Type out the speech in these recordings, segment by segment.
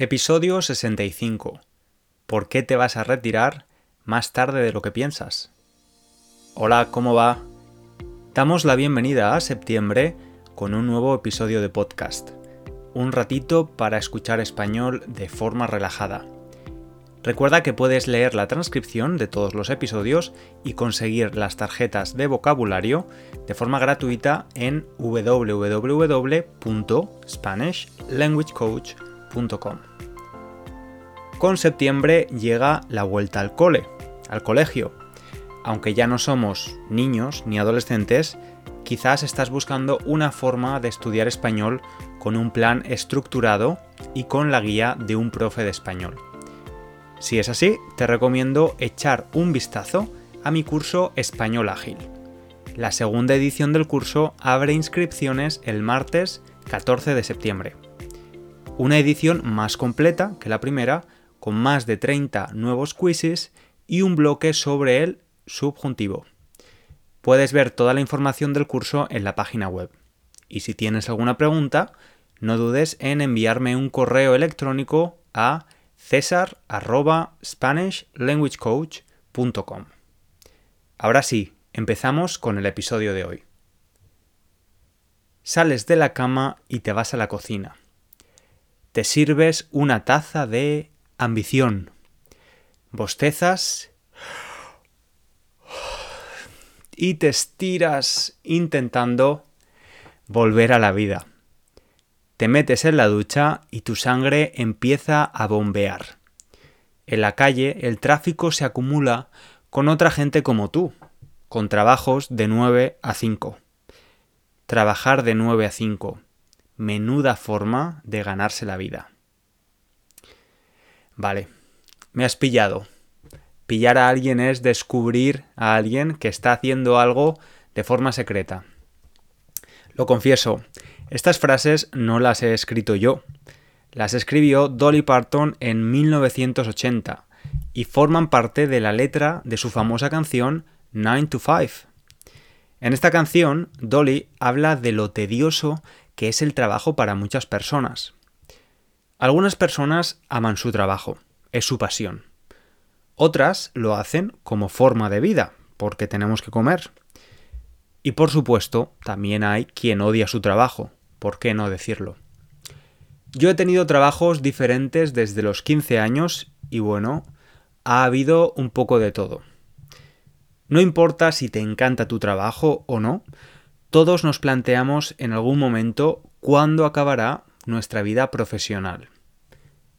Episodio 65. ¿Por qué te vas a retirar más tarde de lo que piensas? Hola, ¿cómo va? Damos la bienvenida a septiembre con un nuevo episodio de podcast. Un ratito para escuchar español de forma relajada. Recuerda que puedes leer la transcripción de todos los episodios y conseguir las tarjetas de vocabulario de forma gratuita en www.spanishlanguagecoach.com. Con septiembre llega la vuelta al cole, al colegio. Aunque ya no somos niños ni adolescentes, quizás estás buscando una forma de estudiar español con un plan estructurado y con la guía de un profe de español. Si es así, te recomiendo echar un vistazo a mi curso Español Ágil. La segunda edición del curso abre inscripciones el martes 14 de septiembre. Una edición más completa que la primera, con más de 30 nuevos quizzes y un bloque sobre el subjuntivo. Puedes ver toda la información del curso en la página web. Y si tienes alguna pregunta, no dudes en enviarme un correo electrónico a cesar.spanishlanguagecoach.com. Ahora sí, empezamos con el episodio de hoy. Sales de la cama y te vas a la cocina. Te sirves una taza de ambición. Bostezas y te estiras intentando volver a la vida. Te metes en la ducha y tu sangre empieza a bombear. En la calle el tráfico se acumula con otra gente como tú, con trabajos de 9 a 5. Trabajar de 9 a 5. Menuda forma de ganarse la vida. Vale, me has pillado. Pillar a alguien es descubrir a alguien que está haciendo algo de forma secreta. Lo confieso, estas frases no las he escrito yo. Las escribió Dolly Parton en 1980 y forman parte de la letra de su famosa canción 9 to 5. En esta canción, Dolly habla de lo tedioso que es el trabajo para muchas personas. Algunas personas aman su trabajo, es su pasión. Otras lo hacen como forma de vida, porque tenemos que comer. Y por supuesto, también hay quien odia su trabajo, ¿por qué no decirlo? Yo he tenido trabajos diferentes desde los 15 años y bueno, ha habido un poco de todo. No importa si te encanta tu trabajo o no, todos nos planteamos en algún momento cuándo acabará nuestra vida profesional.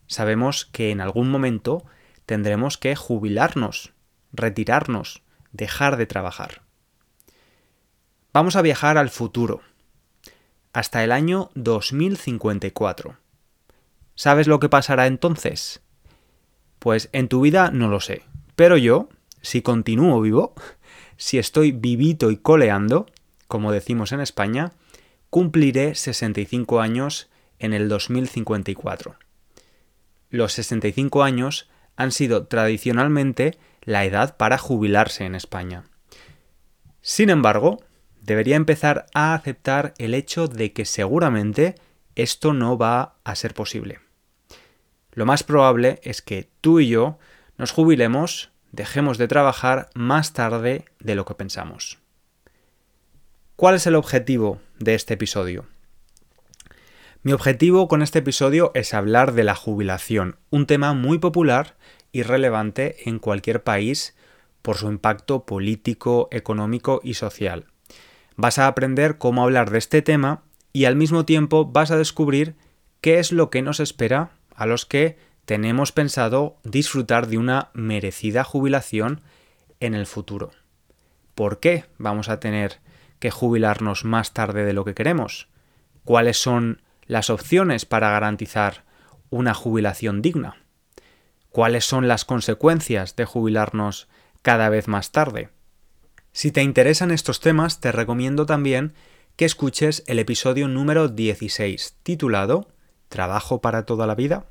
Sabemos que en algún momento tendremos que jubilarnos, retirarnos, dejar de trabajar. Vamos a viajar al futuro, hasta el año 2054. ¿Sabes lo que pasará entonces? Pues en tu vida no lo sé, pero yo, si continúo vivo, si estoy vivito y coleando, como decimos en España, cumpliré 65 años en el 2054. Los 65 años han sido tradicionalmente la edad para jubilarse en España. Sin embargo, debería empezar a aceptar el hecho de que seguramente esto no va a ser posible. Lo más probable es que tú y yo nos jubilemos, dejemos de trabajar más tarde de lo que pensamos. ¿Cuál es el objetivo de este episodio? Mi objetivo con este episodio es hablar de la jubilación, un tema muy popular y relevante en cualquier país por su impacto político, económico y social. Vas a aprender cómo hablar de este tema y al mismo tiempo vas a descubrir qué es lo que nos espera a los que tenemos pensado disfrutar de una merecida jubilación en el futuro. ¿Por qué vamos a tener que jubilarnos más tarde de lo que queremos? ¿Cuáles son las opciones para garantizar una jubilación digna? ¿Cuáles son las consecuencias de jubilarnos cada vez más tarde? Si te interesan estos temas, te recomiendo también que escuches el episodio número 16, titulado ¿Trabajo para toda la vida?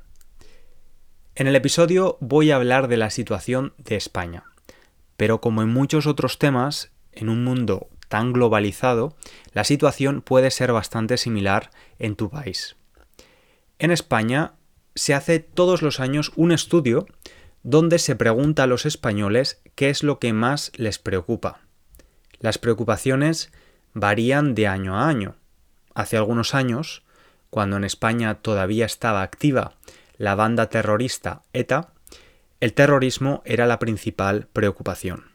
En el episodio voy a hablar de la situación de España, pero como en muchos otros temas, en un mundo tan globalizado, la situación puede ser bastante similar en tu país. En España se hace todos los años un estudio donde se pregunta a los españoles qué es lo que más les preocupa. Las preocupaciones varían de año a año. Hace algunos años, cuando en España todavía estaba activa la banda terrorista ETA, el terrorismo era la principal preocupación.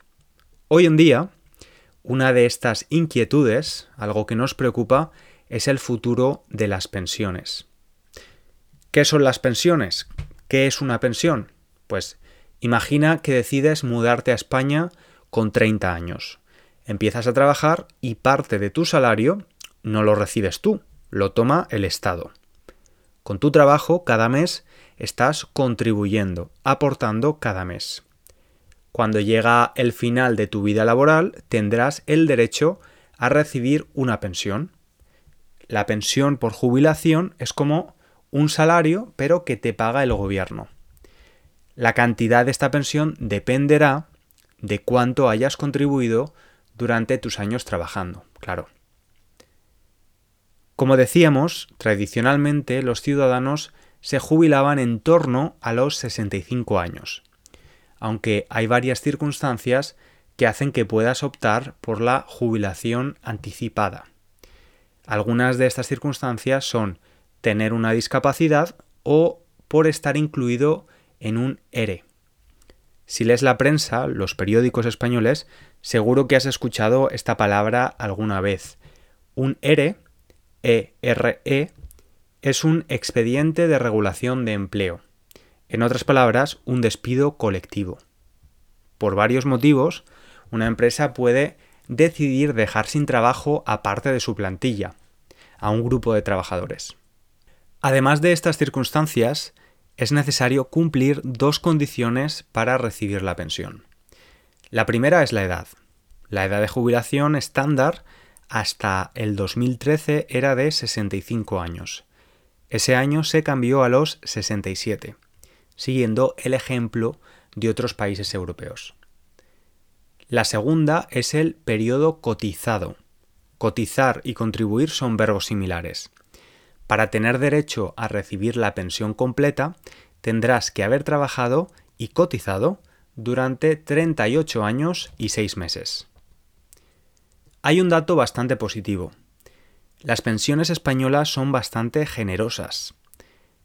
Hoy en día, una de estas inquietudes, algo que nos preocupa, es el futuro de las pensiones. ¿Qué son las pensiones? ¿Qué es una pensión? Pues imagina que decides mudarte a España con 30 años. Empiezas a trabajar y parte de tu salario no lo recibes tú, lo toma el Estado. Con tu trabajo cada mes estás contribuyendo, aportando cada mes. Cuando llega el final de tu vida laboral tendrás el derecho a recibir una pensión. La pensión por jubilación es como un salario pero que te paga el gobierno. La cantidad de esta pensión dependerá de cuánto hayas contribuido durante tus años trabajando, claro. Como decíamos, tradicionalmente los ciudadanos se jubilaban en torno a los 65 años, aunque hay varias circunstancias que hacen que puedas optar por la jubilación anticipada. Algunas de estas circunstancias son tener una discapacidad o por estar incluido en un ERE. Si lees la prensa, los periódicos españoles, seguro que has escuchado esta palabra alguna vez. Un ERE ERE e, es un expediente de regulación de empleo. En otras palabras, un despido colectivo. Por varios motivos, una empresa puede decidir dejar sin trabajo a parte de su plantilla, a un grupo de trabajadores. Además de estas circunstancias, es necesario cumplir dos condiciones para recibir la pensión. La primera es la edad. La edad de jubilación estándar hasta el 2013 era de 65 años. Ese año se cambió a los 67, siguiendo el ejemplo de otros países europeos. La segunda es el periodo cotizado. Cotizar y contribuir son verbos similares. Para tener derecho a recibir la pensión completa, tendrás que haber trabajado y cotizado durante 38 años y 6 meses. Hay un dato bastante positivo. Las pensiones españolas son bastante generosas,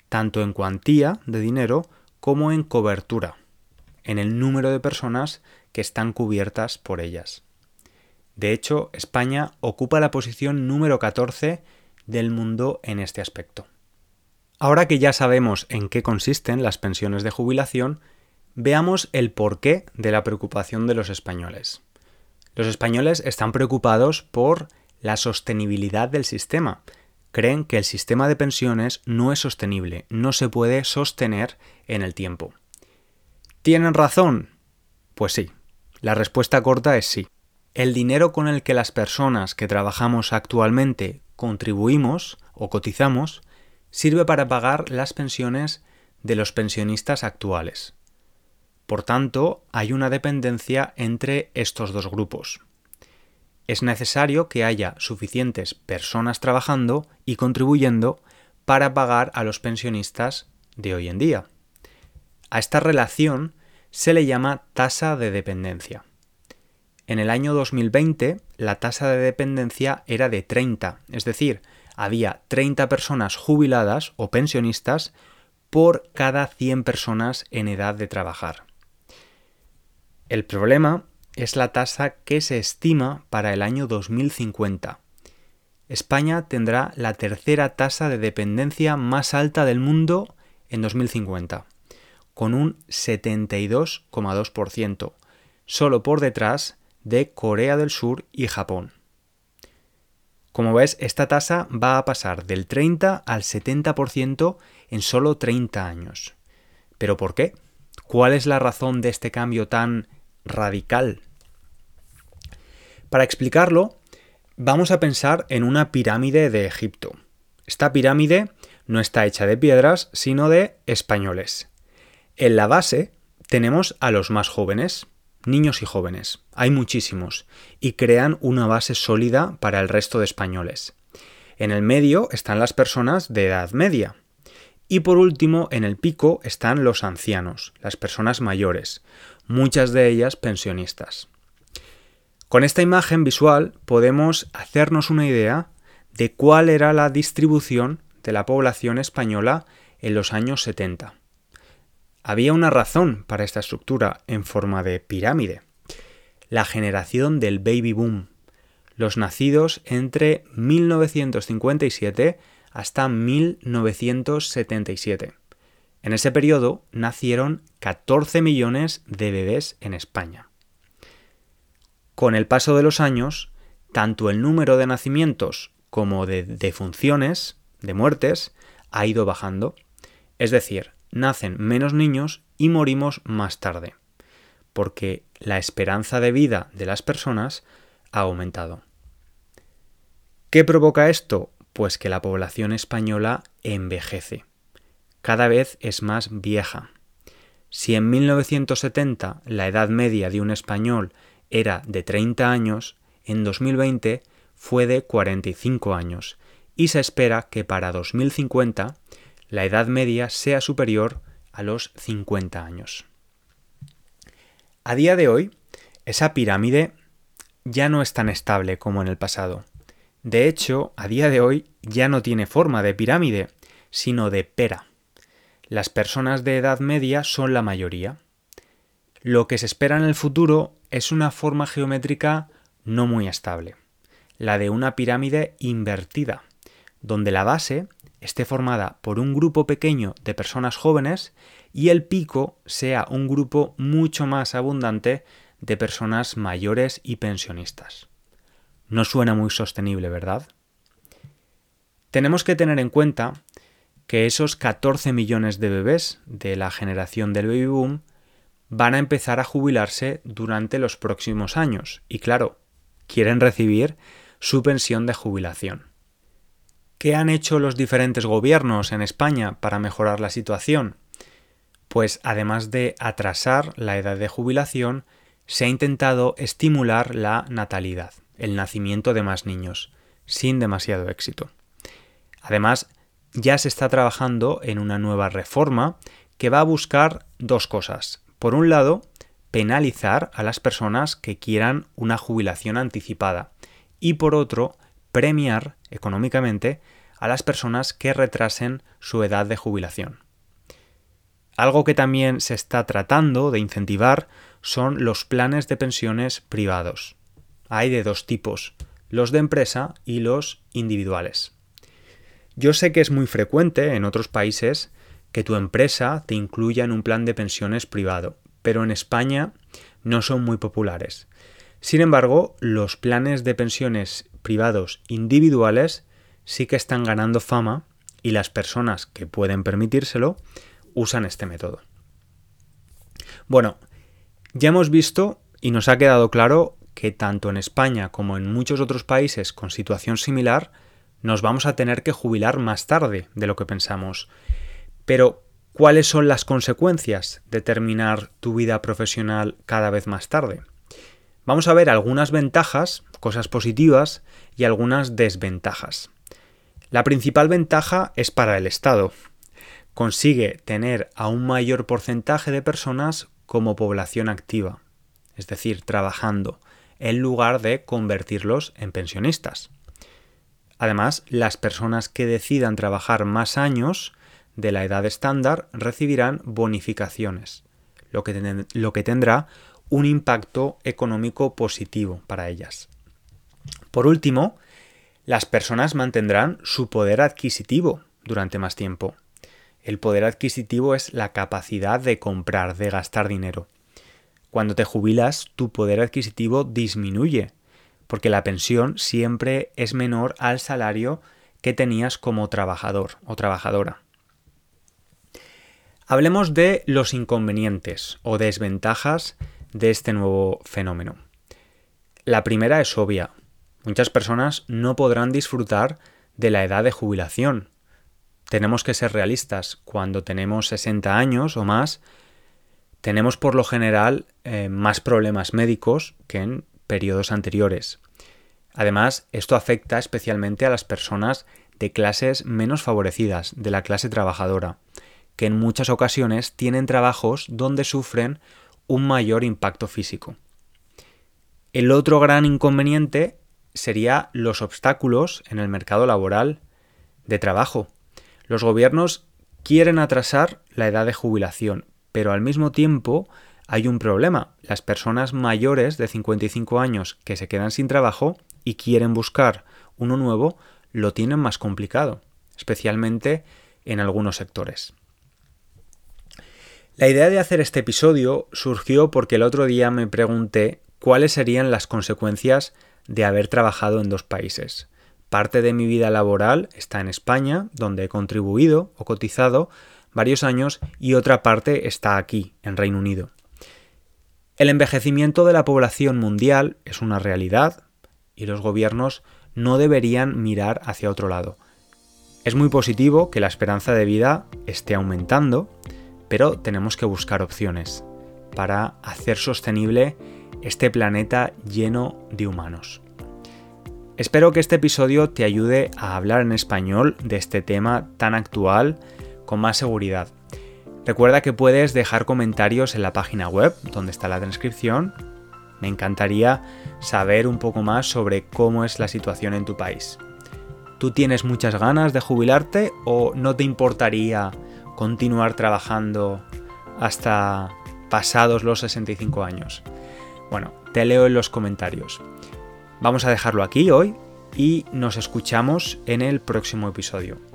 tanto en cuantía de dinero como en cobertura, en el número de personas que están cubiertas por ellas. De hecho, España ocupa la posición número 14 del mundo en este aspecto. Ahora que ya sabemos en qué consisten las pensiones de jubilación, veamos el porqué de la preocupación de los españoles. Los españoles están preocupados por la sostenibilidad del sistema. Creen que el sistema de pensiones no es sostenible, no se puede sostener en el tiempo. ¿Tienen razón? Pues sí. La respuesta corta es sí. El dinero con el que las personas que trabajamos actualmente contribuimos o cotizamos sirve para pagar las pensiones de los pensionistas actuales. Por tanto, hay una dependencia entre estos dos grupos. Es necesario que haya suficientes personas trabajando y contribuyendo para pagar a los pensionistas de hoy en día. A esta relación se le llama tasa de dependencia. En el año 2020 la tasa de dependencia era de 30, es decir, había 30 personas jubiladas o pensionistas por cada 100 personas en edad de trabajar. El problema es la tasa que se estima para el año 2050. España tendrá la tercera tasa de dependencia más alta del mundo en 2050, con un 72,2%, solo por detrás de Corea del Sur y Japón. Como ves, esta tasa va a pasar del 30 al 70% en solo 30 años. ¿Pero por qué? ¿Cuál es la razón de este cambio tan radical. Para explicarlo, vamos a pensar en una pirámide de Egipto. Esta pirámide no está hecha de piedras, sino de españoles. En la base tenemos a los más jóvenes, niños y jóvenes. Hay muchísimos, y crean una base sólida para el resto de españoles. En el medio están las personas de edad media, Y por último, en el pico están los ancianos, las personas mayores, muchas de ellas pensionistas. Con esta imagen visual podemos hacernos una idea de cuál era la distribución de la población española en los años 70. Había una razón para esta estructura en forma de pirámide. La generación del baby boom, los nacidos entre 1957 hasta 1977. En ese periodo nacieron 14 millones de bebés en España. Con el paso de los años, tanto el número de nacimientos como de defunciones, de muertes, ha ido bajando. Es decir, nacen menos niños y morimos más tarde, porque la esperanza de vida de las personas ha aumentado. ¿Qué provoca esto? Pues que la población española envejece. Cada vez es más vieja. Si en 1970 la edad media de un español era de 30 años, en 2020 fue de 45 años y se espera que para 2050 la edad media sea superior a los 50 años. A día de hoy, esa pirámide ya no es tan estable como en el pasado. De hecho, a día de hoy ya no tiene forma de pirámide, sino de pera. Las personas de edad media son la mayoría. Lo que se espera en el futuro es una forma geométrica no muy estable, la de una pirámide invertida, donde la base esté formada por un grupo pequeño de personas jóvenes y el pico sea un grupo mucho más abundante de personas mayores y pensionistas. No suena muy sostenible, ¿verdad? Tenemos que tener en cuenta que esos 14 millones de bebés de la generación del baby boom van a empezar a jubilarse durante los próximos años y claro, quieren recibir su pensión de jubilación. ¿Qué han hecho los diferentes gobiernos en España para mejorar la situación? Pues además de atrasar la edad de jubilación, se ha intentado estimular la natalidad, el nacimiento de más niños, sin demasiado éxito. Además, ya se está trabajando en una nueva reforma que va a buscar dos cosas. Por un lado, penalizar a las personas que quieran una jubilación anticipada y por otro, premiar económicamente a las personas que retrasen su edad de jubilación. Algo que también se está tratando de incentivar son los planes de pensiones privados. Hay de dos tipos, los de empresa y los individuales. Yo sé que es muy frecuente en otros países que tu empresa te incluya en un plan de pensiones privado, pero en España no son muy populares. Sin embargo, los planes de pensiones privados individuales sí que están ganando fama y las personas que pueden permitírselo usan este método. Bueno, ya hemos visto y nos ha quedado claro que tanto en España como en muchos otros países con situación similar nos vamos a tener que jubilar más tarde de lo que pensamos. Pero, ¿cuáles son las consecuencias de terminar tu vida profesional cada vez más tarde? Vamos a ver algunas ventajas, cosas positivas, y algunas desventajas. La principal ventaja es para el Estado. Consigue tener a un mayor porcentaje de personas como población activa, es decir, trabajando, en lugar de convertirlos en pensionistas. Además, las personas que decidan trabajar más años de la edad estándar recibirán bonificaciones, lo que, tendrá un impacto económico positivo para ellas. Por último, las personas mantendrán su poder adquisitivo durante más tiempo. El poder adquisitivo es la capacidad de comprar, de gastar dinero. Cuando te jubilas, tu poder adquisitivo disminuye, porque la pensión siempre es menor al salario que tenías como trabajador o trabajadora. Hablemos de los inconvenientes o desventajas de este nuevo fenómeno. La primera es obvia. Muchas personas no podrán disfrutar de la edad de jubilación. Tenemos que ser realistas. Cuando tenemos 60 años o más, tenemos por lo general eh, más problemas médicos que en periodos anteriores. Además, esto afecta especialmente a las personas de clases menos favorecidas, de la clase trabajadora, que en muchas ocasiones tienen trabajos donde sufren un mayor impacto físico. El otro gran inconveniente sería los obstáculos en el mercado laboral de trabajo. Los gobiernos quieren atrasar la edad de jubilación, pero al mismo tiempo hay un problema. Las personas mayores de 55 años que se quedan sin trabajo y quieren buscar uno nuevo lo tienen más complicado, especialmente en algunos sectores. La idea de hacer este episodio surgió porque el otro día me pregunté cuáles serían las consecuencias de haber trabajado en dos países. Parte de mi vida laboral está en España, donde he contribuido o cotizado varios años, y otra parte está aquí, en Reino Unido. El envejecimiento de la población mundial es una realidad y los gobiernos no deberían mirar hacia otro lado. Es muy positivo que la esperanza de vida esté aumentando, pero tenemos que buscar opciones para hacer sostenible este planeta lleno de humanos. Espero que este episodio te ayude a hablar en español de este tema tan actual con más seguridad. Recuerda que puedes dejar comentarios en la página web donde está la transcripción. Me encantaría saber un poco más sobre cómo es la situación en tu país. ¿Tú tienes muchas ganas de jubilarte o no te importaría continuar trabajando hasta pasados los 65 años? Bueno, te leo en los comentarios. Vamos a dejarlo aquí hoy y nos escuchamos en el próximo episodio.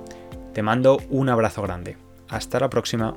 Te mando un abrazo grande. Hasta la próxima.